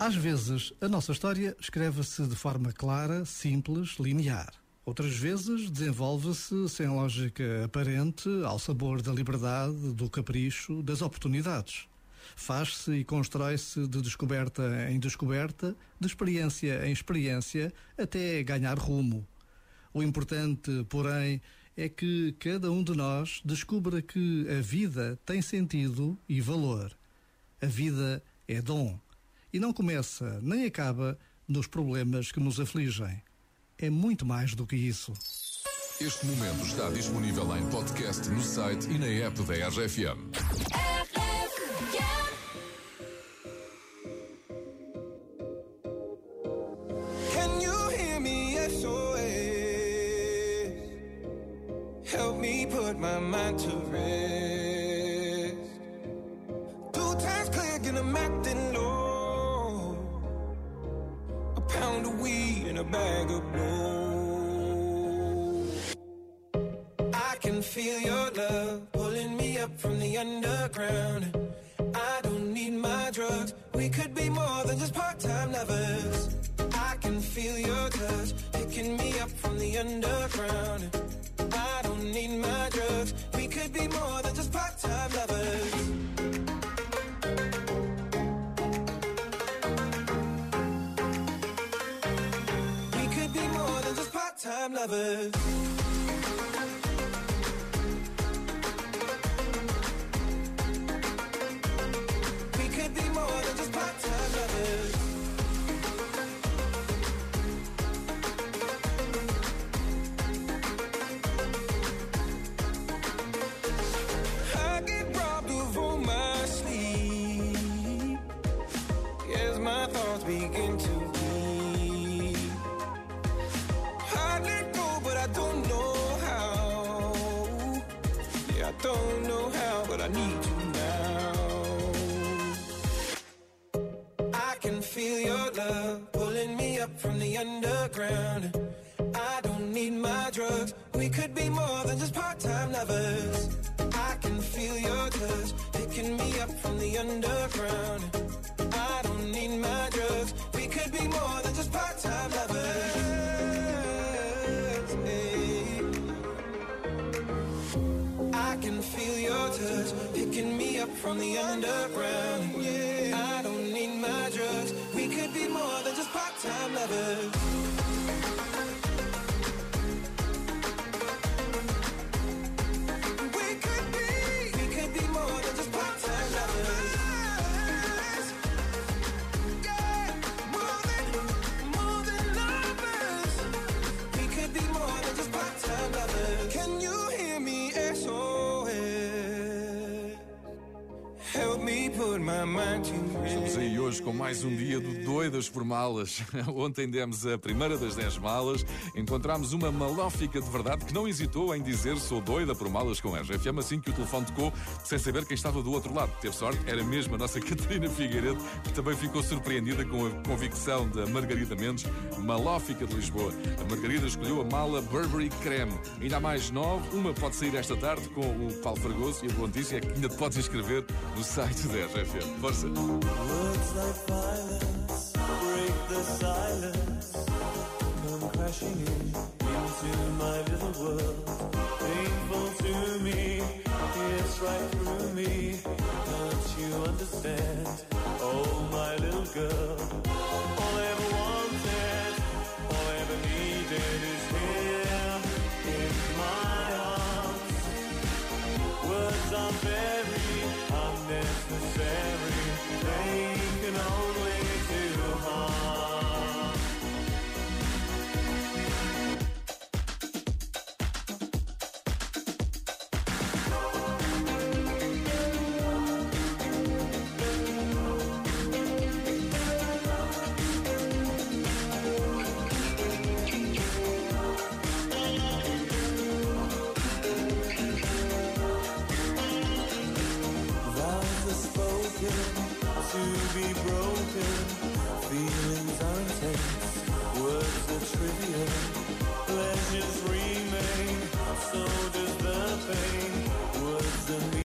Às vezes, a nossa história escreve-se de forma clara, simples, linear. Outras vezes desenvolve-se sem lógica aparente, ao sabor da liberdade, do capricho, das oportunidades. Faz-se e constrói-se de descoberta em descoberta, de experiência em experiência, até ganhar rumo. O importante, porém, é que cada um de nós descubra que a vida tem sentido e valor. A vida é dom e não começa nem acaba nos problemas que nos afligem. É muito mais do que isso. Este momento está disponível em podcast no site e na app da RFM. Can you hear me? SOS. Help me put my mind to rest. Pound of weed and a bag of blow. I can feel your love pulling me up from the underground. I don't need my drugs. We could be more than just part-time lovers. I can feel your touch picking me up from the underground. Lovers. I don't know how, but I need you now. I can feel your love pulling me up from the underground. I don't need my drugs. We could be more than just part-time lovers. I can feel your touch picking me up from the underground. I don't need my drugs. We could be more than just part-time lovers. Hey. Can feel your touch picking me up from the underground. Yeah, I don't need my drugs. We could be more than just part-time lovers. Estamos aí hoje com mais um dia do Doidas por Malas. Ontem demos a primeira das 10 malas, encontramos uma malófica de verdade que não hesitou em dizer sou doida por malas com RFM assim que o telefone tocou, sem saber quem estava do outro lado. Teve sorte, era mesmo a nossa Catarina Figueiredo, que também ficou surpreendida com a convicção da Margarida Mendes, malófica de Lisboa. A Margarida escolheu a mala Burberry Creme. Ainda há mais nove, uma pode sair esta tarde com o Paulo Fragoso e a boa notícia é que ainda te podes inscrever no site da RFM. Força! Words like violence break the silence. Come crashing in very unnecessary. They can only be broken.